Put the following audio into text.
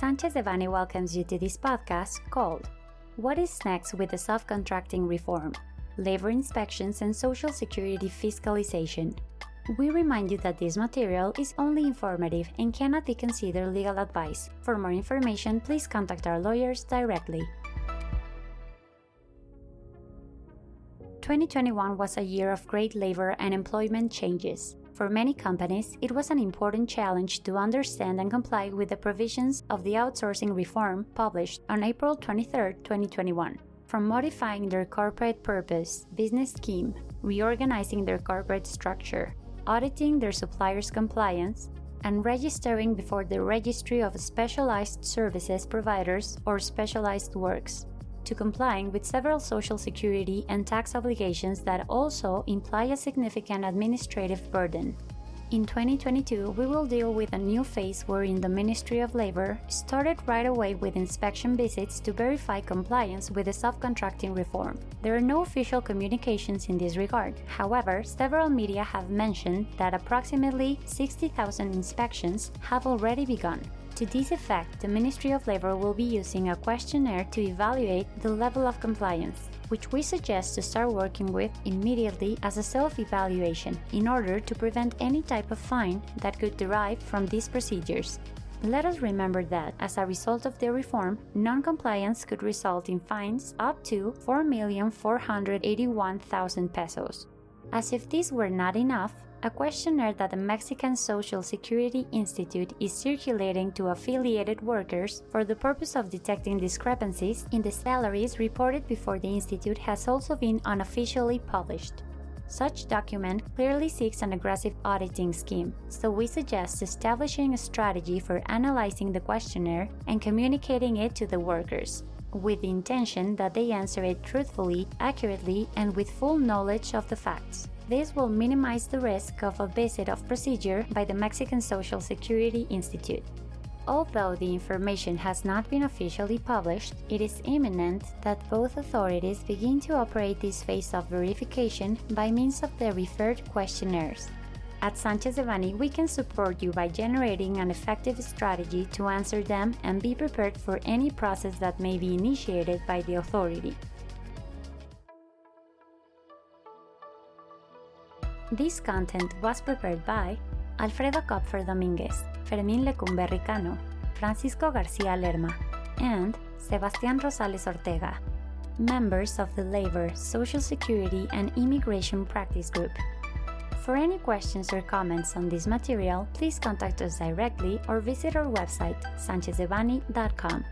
Sanchez Devanny welcomes you to this podcast called What is Next with the Subcontracting Reform? Labor Inspections and Social Security Fiscalization. We remind you that this material is only informative and cannot be considered legal advice. For more information, please contact our lawyers directly. 2021 was a year of great labor and employment changes. For many companies, it was an important challenge to understand and comply with the provisions of the outsourcing reform published on April 23, 2021. From modifying their corporate purpose, business scheme, reorganizing their corporate structure, auditing their suppliers' compliance, and registering before the Registry of Specialized Services Providers or Specialized Works to complying with several social security and tax obligations that also imply a significant administrative burden. In 2022, we will deal with a new phase wherein the Ministry of Labor started right away with inspection visits to verify compliance with the subcontracting reform. There are no official communications in this regard. However, several media have mentioned that approximately 60,000 inspections have already begun. To this effect, the Ministry of Labor will be using a questionnaire to evaluate the level of compliance, which we suggest to start working with immediately as a self evaluation in order to prevent any type of fine that could derive from these procedures. Let us remember that, as a result of the reform, non compliance could result in fines up to 4,481,000 pesos. As if this were not enough, a questionnaire that the Mexican Social Security Institute is circulating to affiliated workers for the purpose of detecting discrepancies in the salaries reported before the institute has also been unofficially published. Such document clearly seeks an aggressive auditing scheme, so we suggest establishing a strategy for analyzing the questionnaire and communicating it to the workers, with the intention that they answer it truthfully, accurately, and with full knowledge of the facts. This will minimize the risk of a visit of procedure by the Mexican Social Security Institute. Although the information has not been officially published, it is imminent that both authorities begin to operate this phase of verification by means of the referred questionnaires. At Sanchez Devanny, we can support you by generating an effective strategy to answer them and be prepared for any process that may be initiated by the authority. This content was prepared by Alfredo Kupfer Dominguez, Fermín Lecumberri Cano, Francisco Garcia Lerma, and Sebastián Rosales Ortega, members of the Labor, Social Security, and Immigration Practice Group. For any questions or comments on this material, please contact us directly or visit our website, sanchezdevanny.com.